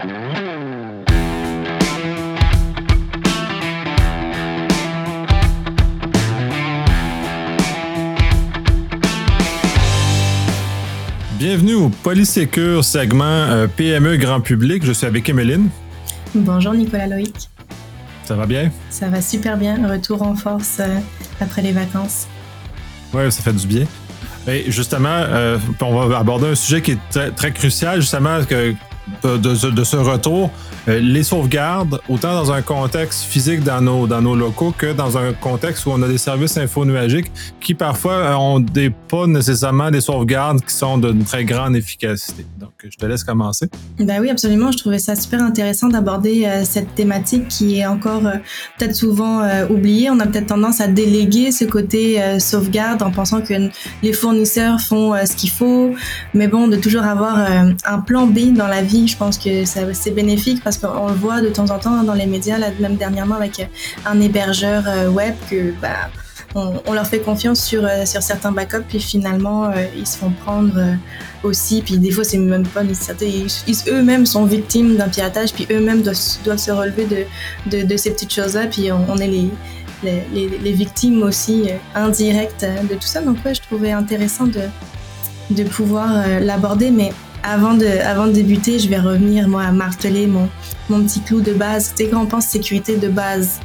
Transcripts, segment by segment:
Bienvenue au Polysécure segment euh, PME grand public. Je suis avec Emeline. Bonjour Nicolas Loïc. Ça va bien? Ça va super bien. Retour en force euh, après les vacances. Oui, ça fait du bien. Et justement, euh, on va aborder un sujet qui est très, crucial, justement, que, de, ce retour. Euh, les sauvegardes, autant dans un contexte physique dans nos, dans nos locaux que dans un contexte où on a des services infonuagiques qui parfois euh, ont des, pas nécessairement des sauvegardes qui sont d'une très grande efficacité. Donc, je te laisse commencer. Ben oui, absolument. Je trouvais ça super intéressant d'aborder euh, cette thématique qui est encore peut-être souvent oubliée. On a peut-être tendance à déléguer ce côté sauvegarde en pensant que les fournisseurs font ce qu'il faut. Mais bon, de toujours avoir un plan B dans la vie, je pense que c'est bénéfique parce qu'on le voit de temps en temps dans les médias, même dernièrement avec un hébergeur euh, web que bah, on, leur fait confiance sur, euh, sur certains backups, puis finalement, euh, ils se font prendre aussi. Puis des fois, c'est même pas nécessaire. eux-mêmes sont victimes d'un piratage, puis eux-mêmes doivent, se relever de, de, ces petites choses-là. Puis on, est les, les, les, victimes aussi indirectes de tout ça. Donc, ouais, je trouvais intéressant de, de pouvoir l'aborder. Mais avant de, avant de débuter, je vais revenir moi à marteler mon, mon petit clou de base. C'est quand on pense sécurité de base,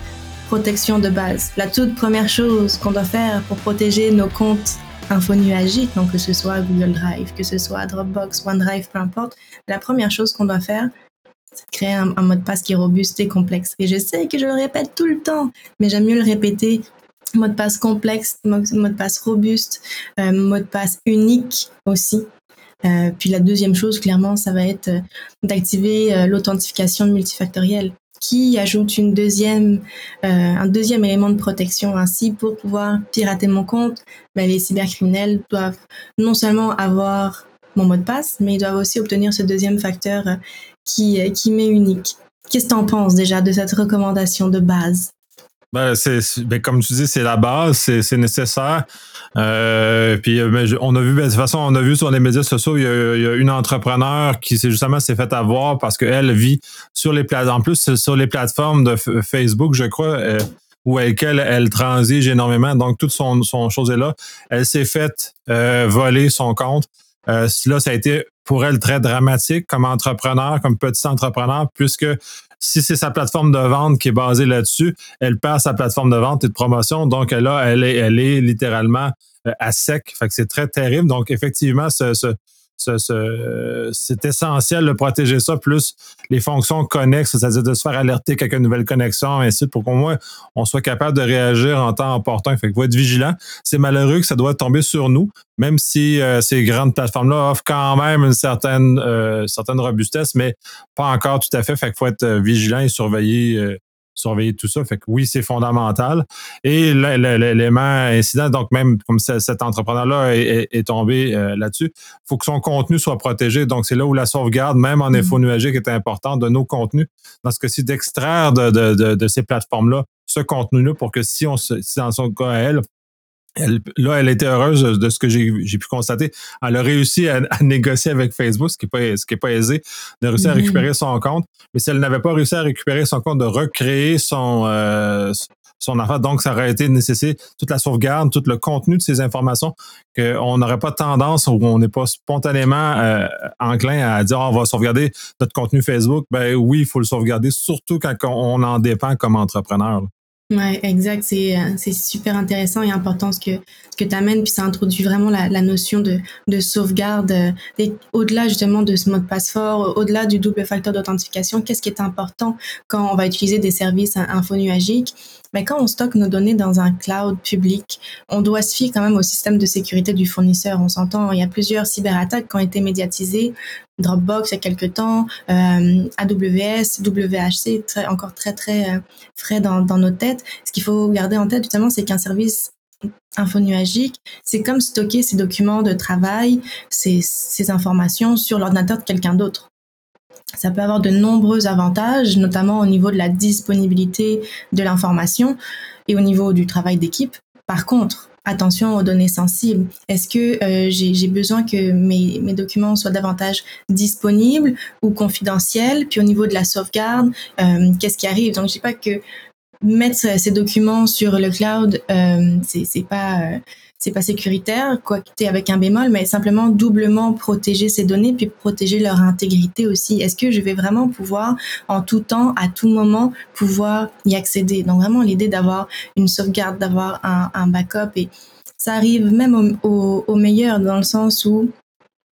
protection de base. La toute première chose qu'on doit faire pour protéger nos comptes infonuagiques, donc que ce soit Google Drive, que ce soit Dropbox, OneDrive, peu importe, la première chose qu'on doit faire, c'est créer un, mot de passe qui est robuste et complexe. Et je sais que je le répète tout le temps, mais j'aime mieux le répéter. Mot de passe complexe, mot de passe robuste, euh, mot de passe unique aussi. Euh, puis la deuxième chose, clairement, ça va être euh, d'activer euh, l'authentification multifactorielle qui ajoute une deuxième, un deuxième élément de protection. Ainsi, pour pouvoir pirater mon compte, ben, les cybercriminels doivent non seulement avoir mon mot de passe, mais ils doivent aussi obtenir ce deuxième facteur qui, qui m'est unique. Qu'est-ce que tu en penses déjà de cette recommandation de base? Ben, c'est, ben, comme tu dis, c'est la base, c'est, nécessaire. Euh, puis euh, ben, on a vu, ben, de toute façon, on a vu sur les médias sociaux, il y a, une entrepreneur qui s'est justement s'est fait avoir parce qu'elle vit sur les plateformes, en plus sur les plateformes de Facebook, je crois, euh, où elle, elle transige énormément. Donc, toute son, son chose est là. Elle s'est faite voler son compte. là, ça a été pour elle très dramatique comme entrepreneur, comme petit entrepreneur, puisque si c'est sa plateforme de vente qui est basée là-dessus, elle perd sa plateforme de vente et de promotion. Donc là, elle est, littéralement euh, à sec. C'est très terrible. Donc effectivement, ce, c'est essentiel de protéger ça, plus les fonctions connexes, c'est-à-dire de se faire alerter quelques nouvelles connexions, ainsi pour qu'au moins on soit capable de réagir en temps opportun. Fait qu'il faut être vigilant. C'est malheureux que ça doit tomber sur nous, même si euh, ces grandes plateformes-là offrent quand même une certaine, euh, certaine robustesse, mais pas encore tout à fait. Fait qu'il faut être euh, vigilant et surveiller surveiller tout ça. Fait que oui, c'est fondamental. Et l'élément incident, donc même comme cet entrepreneur-là est, tombé euh, là-dessus, il faut que son contenu soit protégé. Donc, c'est là où la sauvegarde, même en info mm-hmm. nuagique, est importante de nos contenus. Dans ce cas-ci, d'extraire de, ces plateformes-là ce contenu-là pour que si on se, si dans son cas à elle, là, elle était heureuse de ce que j'ai pu constater. Elle a réussi à, négocier avec Facebook, ce qui n'est pas, ce qui est pas aisé, de réussir à mm-hmm. récupérer son compte. Mais si elle n'avait pas réussi à récupérer son compte, de recréer son, euh, son affaire, donc ça aurait été nécessaire toute la sauvegarde, tout le contenu de ces informations, qu'on n'aurait pas tendance ou on n'est pas spontanément euh, enclin à dire ah, on va sauvegarder notre contenu Facebook. Ben oui, il faut le sauvegarder, surtout quand on en dépend comme entrepreneur. Ouais, exact. C'est, euh, c'est super intéressant et important ce que, ce que tu amènes. Puis ça introduit vraiment la, la notion de, de sauvegarde. Et euh, au-delà justement de ce mode passe-fort, au-delà du double facteur d'authentification, qu'est-ce qui est important quand on va utiliser des services infonuagiques? Mais quand on stocke nos données dans un cloud public, on doit se fier quand même au système de sécurité du fournisseur. On s'entend, il y a plusieurs cyberattaques qui ont été médiatisées. Dropbox il y a quelques temps, euh, AWS, WHC, très, encore très très euh, frais dans, nos têtes. Ce qu'il faut garder en tête justement, c'est qu'un service infonuagique, c'est comme stocker ses documents de travail, ces informations sur l'ordinateur de quelqu'un d'autre. Ça peut avoir de nombreux avantages, notamment au niveau de la disponibilité de l'information et au niveau du travail d'équipe. Par contre, attention aux données sensibles. Est-ce que euh, j'ai besoin que mes, mes, documents soient davantage disponibles ou confidentiels? Puis au niveau de la sauvegarde, euh, qu'est-ce qui arrive? Donc, je dis pas que mettre ces documents sur le cloud, euh, c'est pas euh, c'est pas sécuritaire, quoi que avec un bémol, mais simplement doublement protéger ces données puis protéger leur intégrité aussi. Est-ce que je vais vraiment pouvoir en tout temps, à tout moment, pouvoir y accéder? Donc vraiment l'idée d'avoir une sauvegarde, d'avoir un, un, backup et ça arrive même au, au meilleur dans le sens où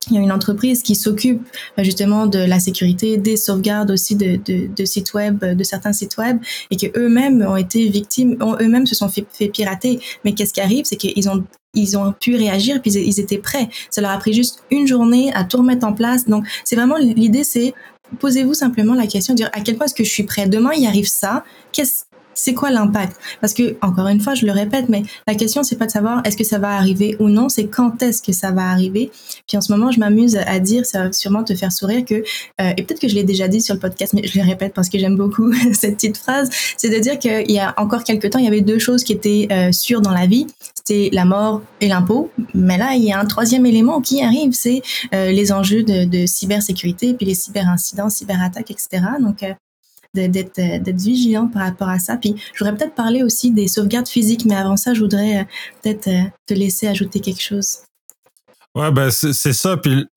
il y a une entreprise qui s'occupe euh, justement de la sécurité, des sauvegardes aussi de, de, de, sites web, de certains sites web, et que eux-mêmes ont été victimes, eux-mêmes se sont fait, fait pirater. Mais qu'est-ce qui arrive, c'est qu'ils ont ils ont pu réagir, puis ils étaient prêts. Ça leur a pris juste une journée à tout remettre en place. Donc, c'est vraiment l'idée, c'est posez-vous simplement la question dire à quel point est-ce que je suis prêt? Demain, il arrive ça. Qu'est-ce c'est quoi l'impact? Parce que encore une fois, je le répète, mais la question c'est pas de savoir est-ce que ça va arriver ou non, c'est quand est-ce que ça va arriver. Puis en ce moment, je m'amuse à dire, ça va sûrement te faire sourire que euh, et peut-être que je l'ai déjà dit sur le podcast, mais je le répète parce que j'aime beaucoup cette petite phrase, c'est de dire qu'il y a encore quelques temps, il y avait deux choses qui étaient euh, sûres dans la vie, c'était la mort et l'impôt. Mais là, il y a un troisième élément qui arrive, c'est euh, les enjeux de, de cybersécurité, puis les cyberincidents, cyberattaques, etc. Donc d'être euh, d'être vigilant par rapport à ça. Puis je voudrais peut-être parler aussi des sauvegardes physiques, mais avant ça, je voudrais euh, peut-être euh, te laisser ajouter quelque chose. Ouais, ben c'est ça. Puis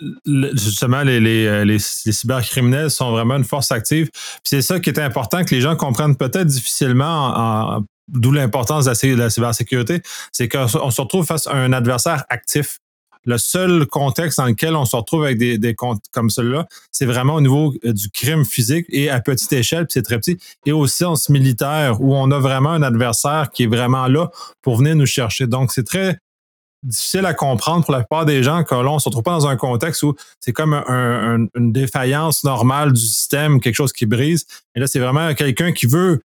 justement, les, cybercriminels sont vraiment une force active. Puis c'est ça qui est important que les gens comprennent peut-être difficilement, d'où l'importance de la cybersécurité, c'est qu'on se retrouve face à un adversaire actif le seul contexte dans lequel on se retrouve avec des, comptes comme celui-là, c'est vraiment au niveau euh, du crime physique et à petite échelle, puis c'est très petit, et au sens militaire, où on a vraiment un adversaire qui est vraiment là pour venir nous chercher. Donc, c'est très difficile à comprendre pour la plupart des gens que là, on se retrouve pas dans un contexte où c'est comme une défaillance normale du système, quelque chose qui brise. Et là, c'est vraiment quelqu'un qui veut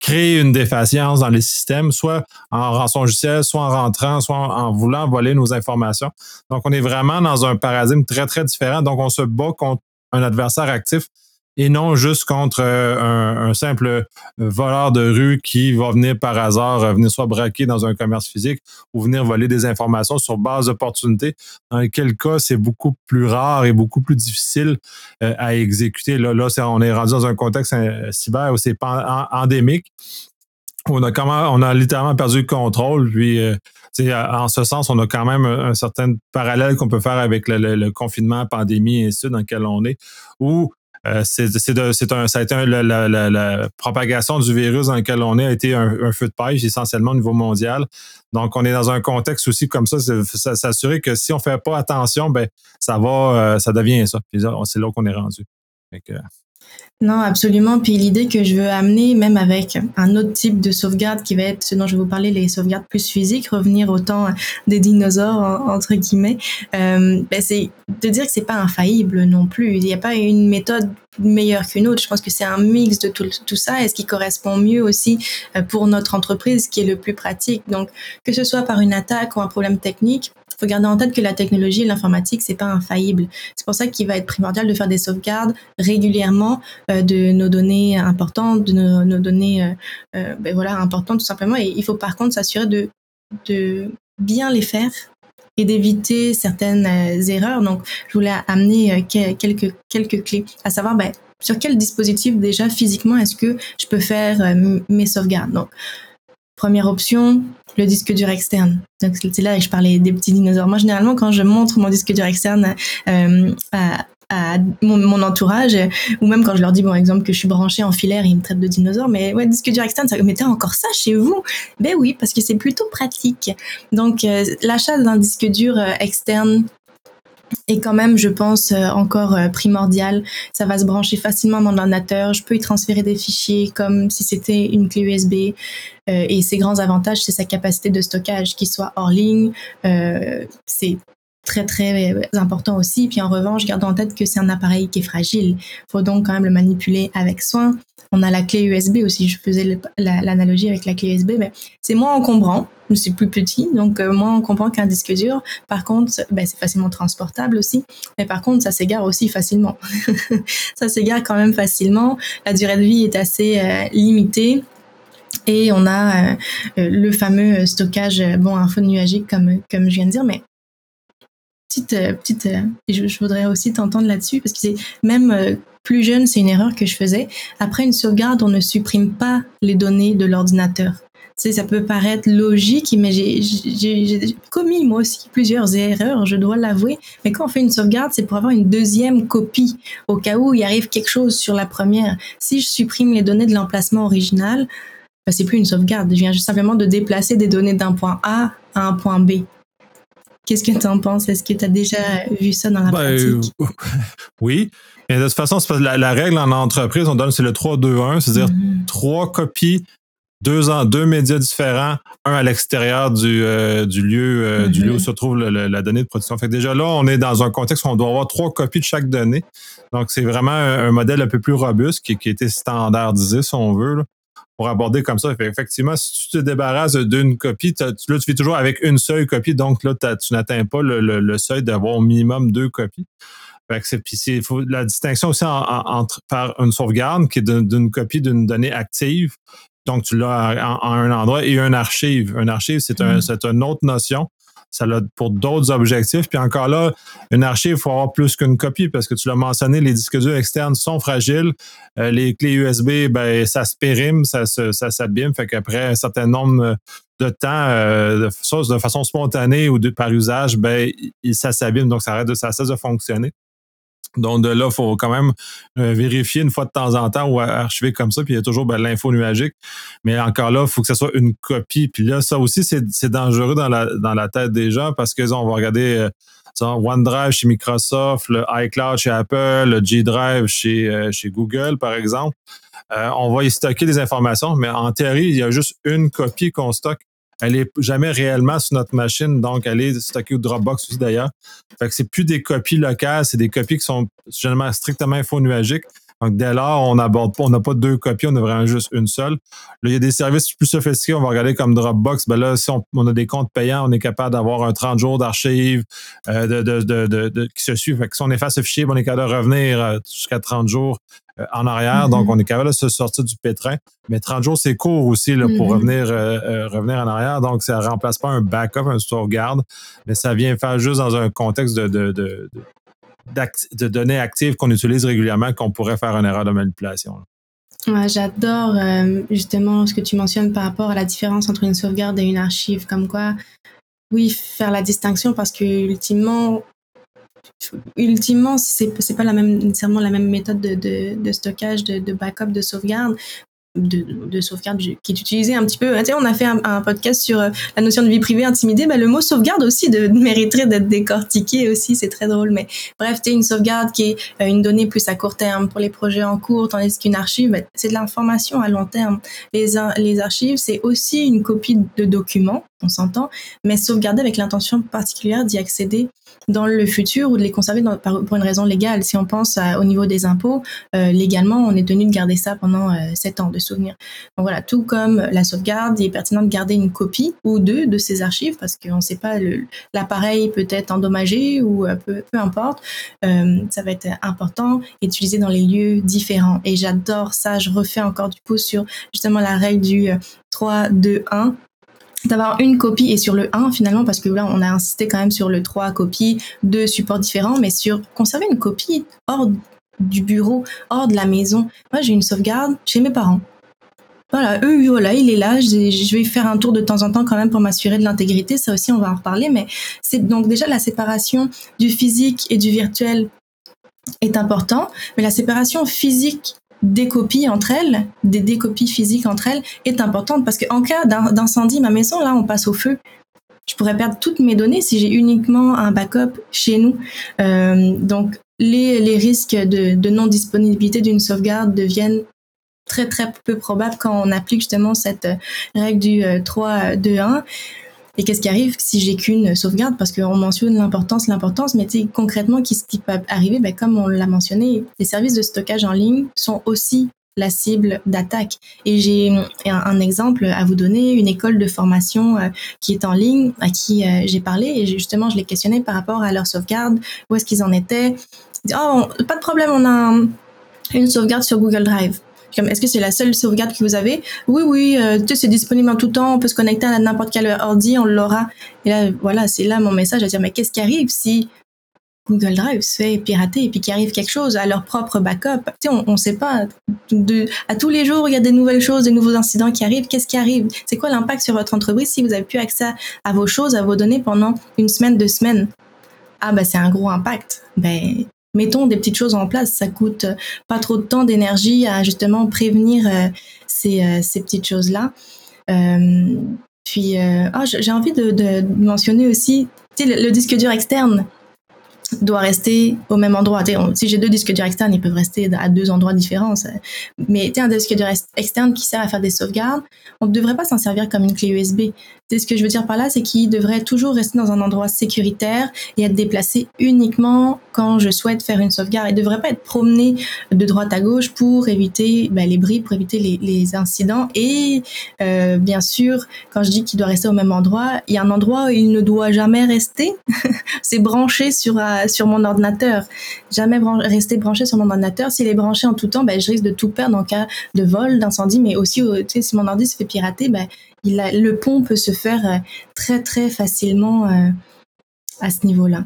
créer une défaillance dans les systèmes, soit en rançongiciel, soit en rentrant, soit en, voulant voler nos informations. Donc, on est vraiment dans un paradigme très, très différent. Donc, on se bat contre un adversaire actif et non juste contre euh, un, simple euh, voleur de rue qui va venir par hasard euh, venir soit braquer dans un commerce physique ou venir voler des informations sur base d'opportunités, dans quel cas c'est beaucoup plus rare et beaucoup plus difficile à exécuter. Là, là on est rendu dans un contexte cyber où c'est endémique. On a comment, on a littéralement perdu le contrôle. Puis, en ce sens, on a quand même un, certain parallèle qu'on peut faire avec le, le, confinement, pandémie et ainsi dans lequel on est, où euh, c'est un, ça a été la, propagation du virus dans lequel on est a été un, feu de paille essentiellement au niveau mondial. Donc, on est dans un contexte aussi comme ça, s'assurer que si on fait pas attention, ben ça va, euh, ça devient ça. C'est là qu'on est rendu. Non, absolument. Puis l'idée que je veux amener, même avec un autre type de sauvegarde qui va être ce dont je vais vous parler, les sauvegardes plus physiques, revenir au temps des dinosaures, entre guillemets, euh, ben c'est de dire que c'est pas infaillible non plus. Il n'y a pas une méthode meilleure qu'une autre. Je pense que c'est un mix de tout, tout ça et ce qui correspond mieux aussi euh, pour notre entreprise, qui est le plus pratique. Donc, que ce soit par une attaque ou un problème technique, faut garder en tête que la technologie et l'informatique, c'est pas infaillible. C'est pour ça qu'il va être primordial de faire des sauvegardes régulièrement euh, de nos données importantes, de nos, données euh, euh, ben voilà, importantes tout simplement. Et il faut par contre s'assurer de, bien les faire et d'éviter certaines erreurs. Donc, je voulais amener quelques, quelques clés, à savoir ben, sur quel dispositif déjà physiquement est-ce que je peux faire mes sauvegardes. Première option, le disque dur externe. Donc c'est là que je parlais des petits dinosaures. Moi généralement quand je montre mon disque dur externe euh, à, à mon, entourage ou même quand je leur dis bon exemple que je suis branché en filaire ils me traitent de dinosaure mais ouais disque dur externe ça mettez encore ça chez vous? Ben oui parce que c'est plutôt pratique donc euh, l'achat d'un disque dur euh, externe est quand même, je pense, euh, encore euh, primordial. Ça va se brancher facilement dans l'ordinateur. Je peux y transférer des fichiers comme si c'était une clé USB. Euh, et ses grands avantages, c'est sa capacité de stockage qui soit hors ligne. c'est très très important aussi. Puis en revanche, garde en tête que c'est un appareil qui est fragile. Il faut donc quand même le manipuler avec soin. On a la clé USB aussi. Je faisais l'analogie avec la clé USB, mais c'est moins encombrant. C'est plus petit, donc euh, moins encombrant qu'un disque dur. Par contre, ben, c'est facilement transportable aussi. Mais par contre, ça s'égare aussi facilement. ça s'égare quand même facilement. La durée de vie est assez euh, limitée. Et on a euh, le fameux stockage, bon, info nuagique comme, comme je viens de dire, mais petite, petite, je, je voudrais aussi t'entendre là-dessus parce que c'est même plus jeune, c'est une erreur que je faisais. Après une sauvegarde, on ne supprime pas les données de l'ordinateur ça peut paraître logique, mais j'ai commis moi aussi plusieurs erreurs, je dois l'avouer. Mais quand on fait une sauvegarde, c'est pour avoir une deuxième copie au cas où il arrive quelque chose sur la première. Si je supprime les données de l'emplacement original, bah, c'est plus une sauvegarde. Je viens simplement de déplacer des données d'un point A à un point B. Qu'est-ce que tu en penses? Est-ce que tu as déjà vu ça dans la ben, pratique? oui. Et de toute façon, la, règle en entreprise, on donne, c'est le 3-2-1, c'est-à-dire mm-hmm. trois copies deux, ans, deux médias différents, un à l'extérieur du, euh, du, lieu, euh, du lieu où mm-hmm. se trouve la donnée de production. Fait déjà là, on est dans un contexte où on doit avoir trois copies de chaque donnée. Donc, c'est vraiment un, modèle un peu plus robuste qui, qui a été standardisé, si on veut, pour aborder comme ça. effectivement, si tu te débarrasses d'une copie, là, tu fais toujours avec une seule copie. Donc, là, tu n'atteins pas le, seuil d'avoir au minimum deux copies. Fait puis c'est la distinction aussi entre faire une sauvegarde qui est d'une copie d'une donnée active donc, tu l'as en, un endroit et un archive. Un archive, c'est un, mm. une autre notion. Ça l'a pour d'autres objectifs. Puis encore là, une archive, il faut avoir plus qu'une copie parce que tu l'as mentionné, les disques durs externes sont fragiles. Euh, les clés USB, ben, ça se périme, ça, ça, s'abîme. Fait qu'après un certain nombre de temps, euh, de, façon spontanée ou par usage, ben, ça s'abîme. Donc, ça arrête de, ça cesse de fonctionner. Donc de là, il faut quand même euh, vérifier une fois de temps en temps ou archiver comme ça. Puis il y a toujours ben, l'info nuagique. Mais encore là, il faut que ce soit une copie. Puis là, ça aussi, c'est dangereux dans la, dans la tête des gens parce que on va regarder euh, OneDrive chez Microsoft, le iCloud chez Apple, le G Drive chez, euh, chez Google, par exemple. on va y stocker des informations, mais en théorie, il y a juste une copie qu'on stocke elle est jamais réellement sur notre machine, donc elle est stockée au Dropbox aussi d'ailleurs. Fait que c'est plus des copies locales, c'est des copies qui sont généralement strictement infonuagiques. Donc, dès lors, on n'aborde pas, on n'a pas deux copies, on a vraiment juste une seule. Là, il y a des services plus sophistiqués, on va regarder comme Dropbox. Ben là, si on, a des comptes payants, on est capable d'avoir un 30 jours d'archives euh, qui se suivent. Fait si on efface le fichier, on est capable de revenir euh, jusqu'à 30 jours en arrière. Donc, mm-hmm. on est capable de se sortir du pétrin. Mais 30 jours, c'est court aussi là, pour mm-hmm. revenir, revenir en arrière. Donc, ça ne remplace pas un backup, un sauvegarde, mais ça vient faire juste dans un contexte de, de, de données actives qu'on utilise régulièrement qu'on pourrait faire une erreur de manipulation. J'adore euh, justement ce que tu mentionnes par rapport à la différence entre une sauvegarde et une archive, comme quoi, oui, faire la distinction parce que ultimement, ultimement, c'est pas la même nécessairement la même méthode de, de, stockage, de, backup, de sauvegarde, de, de, sauvegarde qui est utilisé un petit peu. On a fait un, podcast sur euh, la notion de vie privée intimidée. Bah, le mot sauvegarde aussi de, mériterait d'être décortiqué aussi. C'est très drôle. Mais bref, tu une sauvegarde qui est euh, une donnée plus à court terme pour les projets en cours, tandis qu'une archive, bah, c'est de l'information à long terme. Les, archives, c'est aussi une copie de documents, on s'entend, mais sauvegarder avec l'intention particulière d'y accéder dans le futur ou de les conserver pour une raison légale. Si on pense au niveau des impôts, euh, légalement, on est tenu de garder ça pendant euh, sept ans de souvenir. Donc voilà, tout comme la sauvegarde, il est pertinent de garder une copie ou deux de ces archives parce qu'on ne sait pas, l'appareil peut être endommagé ou euh, peu, peu importe. ça va être important et utilisé dans les lieux différents. Et j'adore ça. Je refais encore du coup sur justement la règle du 3, 2, 1 d'avoir une copie et sur le 1 finalement parce que là on a insisté quand même sur le 3 copies, deux supports différents mais sur conserver une copie hors du bureau, hors de la maison. Moi j'ai une sauvegarde chez mes parents. Voilà, eux, voilà, il est là. Je vais faire un tour de temps en temps quand même pour m'assurer de l'intégrité. Ça aussi, on va en reparler. Mais c'est donc déjà la séparation du physique et du virtuel est important. Mais la séparation physique des copies entre elles, des décopies physiques entre elles, est importante parce qu'en cas d'incendie, ma maison, là, on passe au feu. Je pourrais perdre toutes mes données si j'ai uniquement un backup chez nous. Euh, donc, les, risques de non-disponibilité d'une sauvegarde deviennent très, très peu probables quand on applique justement cette règle du 3-2-1. Euh, et qu'est-ce qui arrive si j'ai qu'une sauvegarde? Parce qu'on mentionne l'importance, l'importance, mais concrètement, qu'est-ce qui peut arriver? Ben, Comme on l'a mentionné, les services de stockage en ligne sont aussi la cible d'attaque. Et j'ai un, exemple à vous donner, une école de formation euh, qui est en ligne, à qui euh, j'ai parlé, et justement, je les questionnais par rapport à leur sauvegarde, où est-ce qu'ils en étaient? oh, pas de problème, on a une sauvegarde sur Google Drive. Est-ce que c'est la seule sauvegarde que vous avez? Oui, oui, euh, c'est disponible en tout temps, on peut se connecter à n'importe quel ordi, on l'aura. Et là, voilà, c'est là mon message à dire, mais qu'est-ce qui arrive si Google Drive se fait pirater et puis qu'il arrive quelque chose à leur propre backup? Tu sais, on ne sait pas. De, à tous les jours, il y a des nouvelles choses, des nouveaux incidents qui arrivent. Qu'est-ce qui arrive? C'est quoi l'impact sur votre entreprise si vous avez plus accès à vos choses, à vos données pendant une semaine, deux semaines? Ah bah c'est un gros impact. Ben mettons des petites choses en place. Ça coûte pas trop de temps, d'énergie à justement prévenir euh, ces, euh, ces, petites choses là. Euh, puis, ah, j'ai envie de, mentionner aussi le, le disque dur externe doit rester au même endroit. si j'ai deux disques durs externes, ils peuvent rester à deux endroits différents. Mais un disque dur externe qui sert à faire des sauvegardes, on ne devrait pas s'en servir comme une clé USB. Ce que je veux dire par là, c'est qu'il devrait toujours rester dans un endroit sécuritaire et être déplacé uniquement quand je souhaite faire une sauvegarde. Il ne devrait pas être promené de droite à gauche pour éviter ben, les bris, pour éviter les, incidents. Et euh, bien sûr, quand je dis qu'il doit rester au même endroit, il y a un endroit où il ne doit jamais rester. c'est branché sur euh, sur mon ordinateur. Jamais rester branché sur mon ordinateur. S'il est branché en tout temps, ben, je risque de tout perdre en cas de vol, d'incendie, mais aussi, euh, si mon ordi se fait pirater, ben, il le pont peut se faire euh, très, très facilement euh, à ce niveau-là.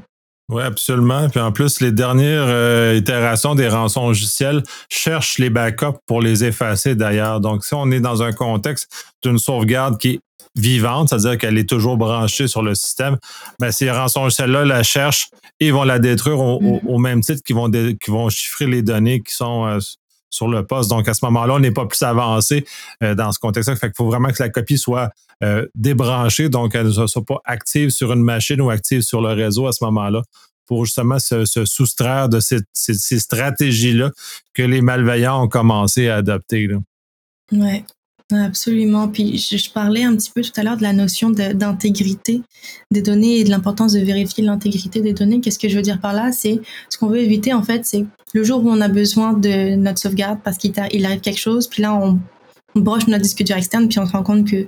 Oui, absolument. Puis en plus, les dernières itérations des rançons logiciels cherchent les backups pour les effacer d'ailleurs. Donc, si on est dans un contexte d'une sauvegarde qui est vivante, c'est-à-dire qu'elle est toujours branchée sur le système, ben, ces rançongiciels-là la cherchent et vont la détruire au, mm. même titre qu'ils vont, vont chiffrer les données qui sont euh, sur le poste. Donc, à ce moment-là, on n'est pas plus avancé euh, dans ce contexte-là. Fait qu'il faut vraiment que la copie soit euh, débranchée, donc elle ne soit pas active sur une machine ou active sur le réseau à ce moment-là pour justement se, soustraire de ces, ces stratégies-là que les malveillants ont commencé à adopter. Oui. Absolument. Puis je, parlais un petit peu tout à l'heure de la notion d'intégrité des données et de l'importance de vérifier l'intégrité des données. Qu'est-ce que je veux dire par là? C'est ce qu'on veut éviter en fait, c'est le jour où on a besoin de notre sauvegarde parce qu'il arrive quelque chose, puis là on, on, broche notre disque dur externe, puis on se rend compte que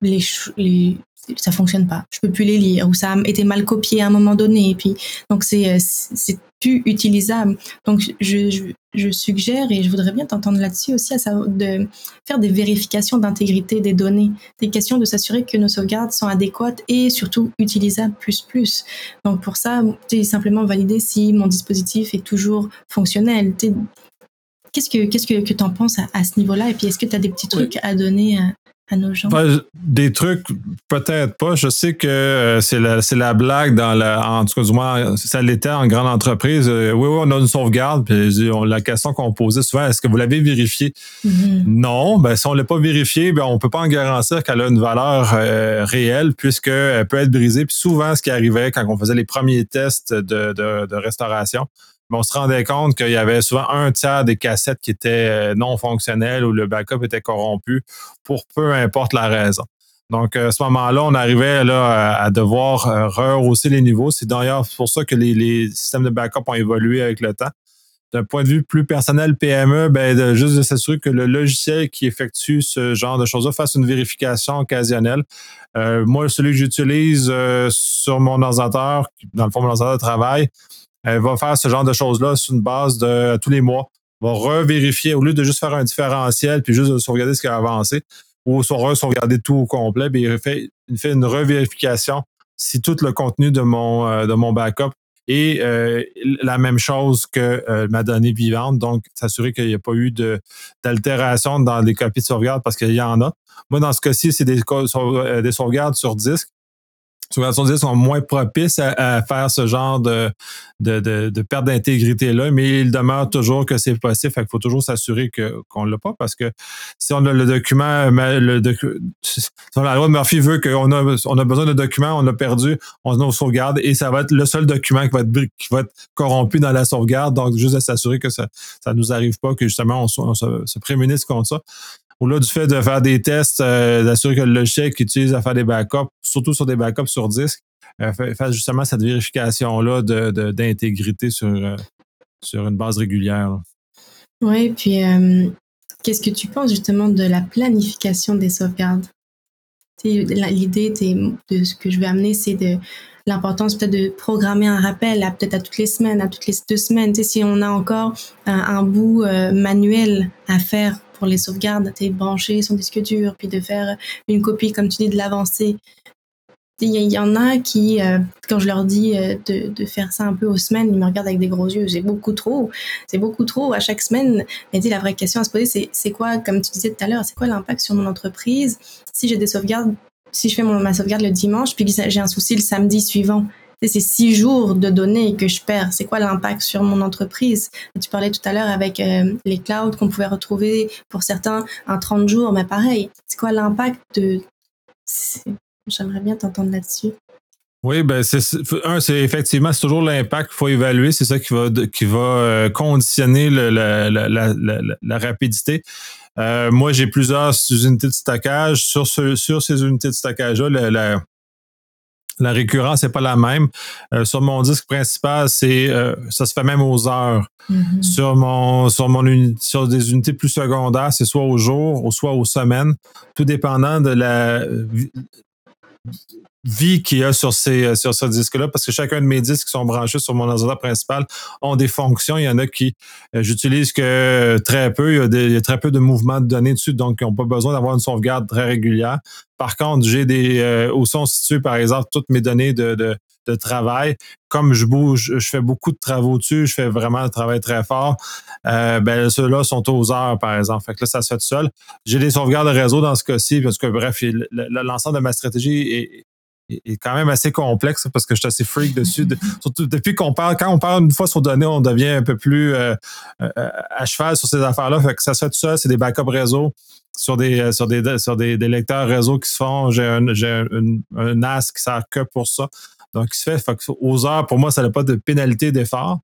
les, les ça fonctionne pas, je peux plus les lire ou ça a été mal copié à un moment donné. Et puis donc c'est c'est plus utilisable. Donc je, je suggère, et je voudrais bien t'entendre là-dessus aussi, à savoir de faire des vérifications d'intégrité des données, des questions de s'assurer que nos sauvegardes sont adéquates et surtout utilisables plus plus. Donc pour ça, tu simplement valider si mon dispositif est toujours fonctionnel. Qu'est-ce que qu'est-ce que, que tu en penses à, ce niveau-là? Et puis est-ce que tu as des petits trucs à donner des trucs, peut-être pas. Je sais que euh, c'est la, la, blague dans la, en tout cas, du moins, ça l'était en grande entreprise. Euh, oui, oui, on a une sauvegarde. Puis la question qu'on posait souvent, est-ce que vous l'avez vérifié? Mm-hmm. Non. Ben, si on l'a pas vérifié, ben, on peut pas en garantir qu'elle a une valeur euh, réelle puisqu'elle peut être brisée. Puis souvent, ce qui arrivait quand on faisait les premiers tests de, de, de restauration, on se rendait compte qu'il y avait souvent un tiers des cassettes qui étaient euh, non fonctionnelles ou le backup était corrompu pour peu importe la raison. Donc, à ce moment-là, on arrivait là, à devoir euh, rehausser les niveaux. C'est d'ailleurs pour ça que les, systèmes de backup ont évolué avec le temps. D'un point de vue plus personnel PME, ben, juste de s'assurer que le logiciel qui effectue ce genre de choses-là fasse une vérification occasionnelle. Euh, moi, celui que j'utilise sur mon ordinateur, dans le fond, mon ordinateur de travail, va faire ce genre de choses-là sur une base de tous les mois. Elle va revérifier, au lieu de juste faire un différentiel puis juste de sauvegarder ce qui a avancé, ou sauvegarder tout au complet, bien, il, fait, fait une revérification si tout le contenu de mon, euh, de mon backup est euh, la même chose que euh, ma donnée vivante. Donc, s'assurer qu'il n'y a pas eu d'altération dans les copies de sauvegarde parce qu'il y en a. Moi, dans ce cas-ci, c'est des, des sauvegardes sur disque sur sont moins propices à, faire ce genre de, de, de, perte d'intégrité-là, mais il demeure toujours que c'est possible. Il faut toujours s'assurer qu'on ne l'a pas parce que si on a le document, le la loi de Murphy veut qu'on a, on a besoin de documents, on a perdu, on nos sauvegardes et ça va être le seul document qui va être, qui va être corrompu dans la sauvegarde. Donc, juste de s'assurer que ça ne nous arrive pas, que justement on, se, se prémunisse contre ça au-delà du fait de faire des tests, euh, d'assurer que le logiciel qui utilise à faire des backups, surtout sur des backups sur disque, euh, fasse justement cette vérification-là d'intégrité sur, euh, sur une base régulière. Oui, puis qu'est-ce que tu penses justement de la planification des sauvegardes? L'idée de ce que je vais amener, c'est de l'importance peut-être de programmer un rappel peut-être à toutes les semaines, à toutes les deux semaines. Si on a encore un, bout manuel à faire pour les sauvegardes, tu brancher son disque dur, puis de faire une copie, comme tu dis, de l'avancée. Il y, en a qui, euh, quand je leur dis euh, de, faire ça un peu aux semaines, ils me regardent avec des gros yeux. C'est beaucoup trop. C'est beaucoup trop à chaque semaine. Mais la vraie question à se poser, c'est c'est quoi, comme tu disais tout à l'heure, c'est quoi l'impact sur mon entreprise si j'ai des sauvegardes, si je fais ma sauvegarde le dimanche, puis j'ai un souci le samedi suivant? C'est six jours de données que je perds. C'est quoi l'impact sur mon entreprise? Tu parlais tout à l'heure avec euh, les clouds qu'on pouvait retrouver pour certains en 30 jours, mais pareil. C'est quoi l'impact de... J'aimerais bien t'entendre là-dessus. Oui, ben c'est un, c'est effectivement c'est toujours l'impact qu'il faut évaluer, c'est ça qui va qui va euh, conditionner la, la, la, la, rapidité. Euh, moi, j'ai plusieurs unités de stockage. Sur, sur ces unités de stockage-là, la, récurrence n'est pas la même. Euh, sur mon disque principal, c'est euh, ça se fait même aux heures. Mm-hmm. Sur mon sur mon sur des unités plus secondaires, c'est soit au jour ou soit aux semaines, tout dépendant de la vie qu'il y a sur ces euh, sur ce disque-là, parce que chacun de mes disques qui sont branchés sur mon ordinateur principal ont des fonctions. Il y en a qui euh, j'utilise que très peu. Il y, a très peu de mouvements de données dessus, donc ils n'ont pas besoin d'avoir une sauvegarde très régulière. Par contre, j'ai des euh, où sont situées, par exemple, toutes mes données de, de, de, travail. Comme je bouge, je fais beaucoup de travaux dessus, je fais vraiment un travail très fort. Euh, ben ceux-là sont aux heures, par exemple. Fait que là, ça se fait tout seul. J'ai des sauvegardes de réseau dans ce cas-ci, parce que bref, l'ensemble de ma stratégie est, est quand même assez complexe parce que je suis assez freak dessus. surtout depuis qu'on parle, quand on parle une fois sur données, on devient un peu plus euh, euh, à cheval sur ces affaires-là. Fait que ça se fait tout ça, c'est des backups réseau sur des euh, sur des sur des, lecteurs réseau qui se font. J'ai un, j'ai un, un, NAS qui sert que pour ça. Donc, il se fait, aux heures, pour moi, ça n'a pas de pénalité d'effort.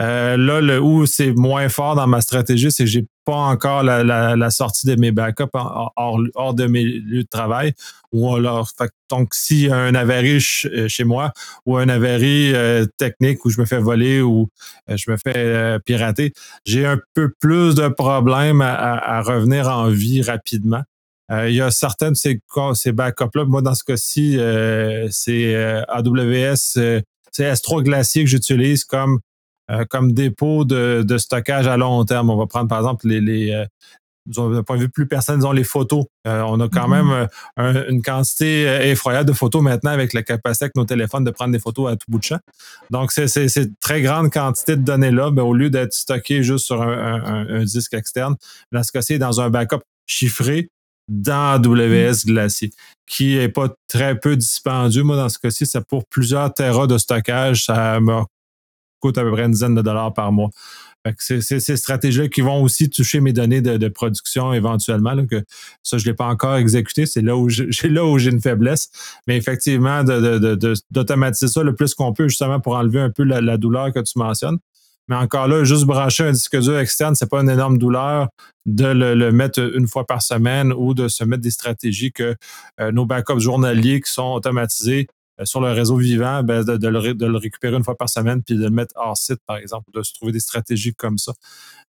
Euh, là, le où c'est moins fort dans ma stratégie, c'est que j'ai pas encore la, sortie de mes backups hors, de mes lieux de travail. Ou alors, donc, s'il y a un avarie euh, chez moi ou un avarie euh, technique où je me fais voler ou je me fais pirater, j'ai un peu plus de problèmes à, revenir en vie rapidement. Il y a certaines de ces, ces backups-là. Moi, dans ce cas-ci, c'est AWS, c'est S3 Glacier que j'utilise comme euh, comme dépôt de, stockage à long terme. On va prendre par exemple les, les euh, d'un point de vue plus personnel, disons les photos. Euh, on a quand mm-hmm. même une quantité effroyable de photos maintenant avec la capacité avec nos téléphones de prendre des photos à tout bout de champ. Donc, c'est c'est très grande quantité de données-là, mais au lieu d'être stocké juste sur un, disque externe, dans ce cas-ci, dans un backup chiffré dans AWS. Glacier, qui est pas très peu dispendieux. Moi, dans ce cas-ci, c'est pour plusieurs terras de stockage. Ça m'a coûte à peu près une dizaine de dollars par mois. C'est ces stratégies-là qui vont aussi toucher mes données de, production éventuellement. que ça, je ne l'ai pas encore exécuté. C'est là où j'ai là où j'ai une faiblesse. Mais effectivement, d'automatiser ça le plus qu'on peut, justement, pour enlever un peu la, douleur que tu mentionnes. Mais encore là, juste brancher un disque dur externe, c'est pas une énorme douleur de le, mettre une fois par semaine ou de se mettre des stratégies que euh, nos backups journaliers qui sont automatisés euh, sur le réseau vivant, ben, de, le, récupérer une fois par semaine puis de le mettre hors site, par exemple, de se trouver des stratégies comme ça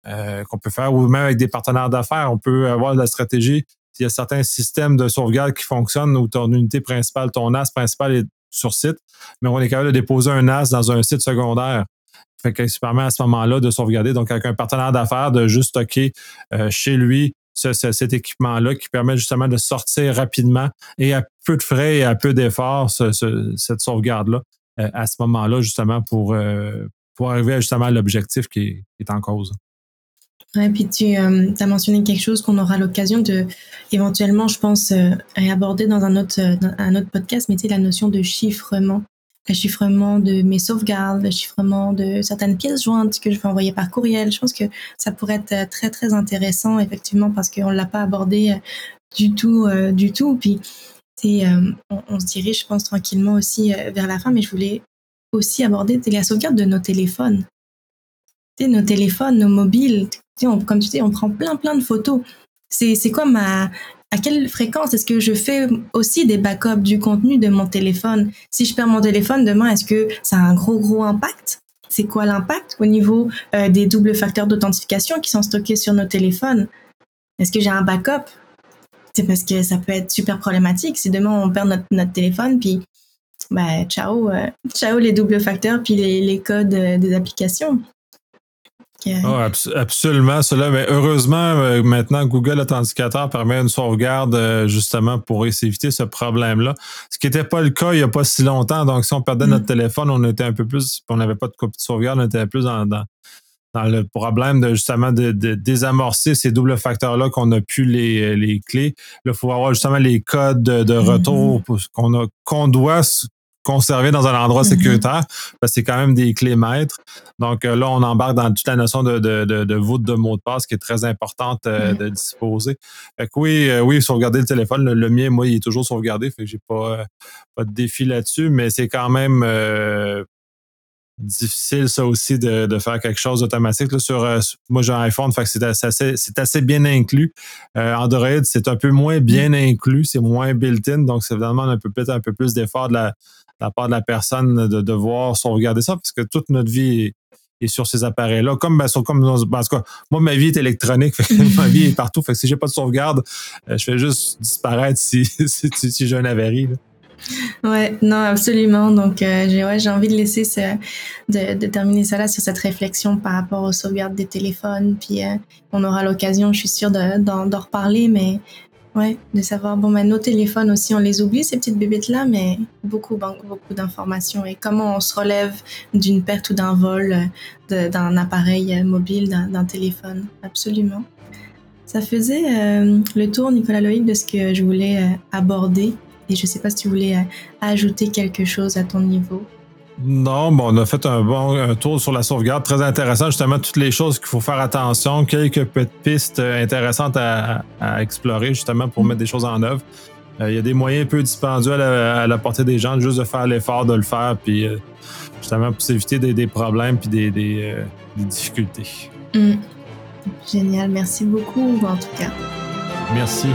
euh, qu'on peut faire, ou même avec des partenaires d'affaires, on peut avoir de la stratégie. Il y a certains systèmes de sauvegarde qui fonctionnent où ton unité principale, ton NAS principal est sur site, mais on est capable de déposer un NAS dans un site secondaire. Fait que ça permet à ce moment-là de sauvegarder. Donc, avec un partenaire d'affaires, de juste stocker euh, chez lui cet équipement-là qui permet justement de sortir rapidement et à peu de frais et à peu d'efforts cette sauvegarde-là euh, à ce moment-là, justement, pour, euh, pour arriver justement à l'objectif qui, est en cause. Oui, puis tu as mentionné quelque chose qu'on aura l'occasion de éventuellement, je pense, réaborder dans un autre, un autre podcast, mais tu sais, la notion de chiffrement le chiffrement de mes sauvegardes, le chiffrement de certaines pièces jointes que je vais envoyer par courriel. Je pense que ça pourrait être euh, très très intéressant effectivement parce qu'on l'a pas abordé euh, du tout euh, du tout. Puis on, se dirige, je pense tranquillement aussi vers la fin, mais je voulais aussi aborder la sauvegarde de nos téléphones. Nos téléphones, nos mobiles. Comme tu dis, on prend plein plein de photos. C'est c'est quoi ma à quelle fréquence est-ce que je fais aussi des backups du contenu de mon téléphone? Si je perds mon téléphone demain, est-ce que ça a un gros gros impact? C'est quoi l'impact au niveau euh, des doubles facteurs d'authentification qui sont stockés sur nos téléphones? Est-ce que j'ai un backup? C'est parce que ça peut être super problématique. Si demain on perd notre, téléphone puis ben, ciao, ciao les doubles facteurs puis les, les codes des applications. Oh, absolument, cela. Mais heureusement, maintenant, Google Authenticator permet une sauvegarde justement pour éviter ce problème-là. Ce qui n'était pas le cas il n'y a pas si longtemps. Donc, si on perdait notre mm. téléphone, on était un peu plus, on n'avait pas de copie de sauvegarde, on était plus dans, dans, dans le problème de justement de, désamorcer ces doubles facteurs-là qu'on n'a plus les, les clés. il faut avoir justement les codes de, retour mm-hmm. qu'on a qu'on doit conserver dans un endroit mm-hmm. sécuritaire parce que c'est quand même des clés maîtres. Donc euh, là, on embarque dans toute la notion de, de, de, voûte de mot de passe qui est très importante euh, mm-hmm. de disposer. Fait que oui, euh, oui, sauvegarder le téléphone. Le, mien, moi, il est toujours sauvegardé, fait que j'ai pas, pas de défi là-dessus, mais c'est quand même difficile ça aussi de, de faire quelque chose d'automatique. Sur, euh, moi j'ai un iPhone, fait c'est assez, c'est assez bien inclus. Euh, Android, c'est un peu moins bien mm. inclus, c'est moins built-in, donc c'est vraiment un peu peut-être un peu plus d'effort de la, part de la personne de devoir sauvegarder ça, parce que toute notre vie est, sur ces appareils-là. Comme, ben, comme ben, moi, ma vie est électronique, ma vie est partout. Fait que si j'ai pas de sauvegarde, euh, je fais juste disparaître si, si, j'ai un avarie. Ouais, non, absolument. Donc, euh, j'ai ouais, envie de laisser ce, de, de, terminer ça là sur cette réflexion par rapport aux sauvegardes des téléphones. Puis, euh, on aura l'occasion, je suis sûre, d'en de, reparler, mais ouais, de savoir, bon, ben, nos téléphones aussi, on les oublie, ces petites bébêtes-là, mais beaucoup, beaucoup d'informations et comment on se relève d'une perte ou d'un vol d'un appareil mobile, d'un téléphone. Absolument. Ça faisait euh, le tour, Nicolas Loïc, de ce que je voulais aborder et je ne sais pas si tu voulais euh, ajouter quelque chose à ton niveau. Non, bon, on a fait un bon tour sur la sauvegarde, très intéressant, justement, toutes les choses qu'il faut faire attention, quelques petites pistes euh, intéressantes à, explorer, justement, pour mettre des choses en œuvre. Euh, il y a des moyens un peu dispendieux à la, portée des gens, juste de faire l'effort de le faire, puis justement pour s'éviter des, problèmes puis des, difficultés. Mm. Génial, merci beaucoup en tout cas. Merci.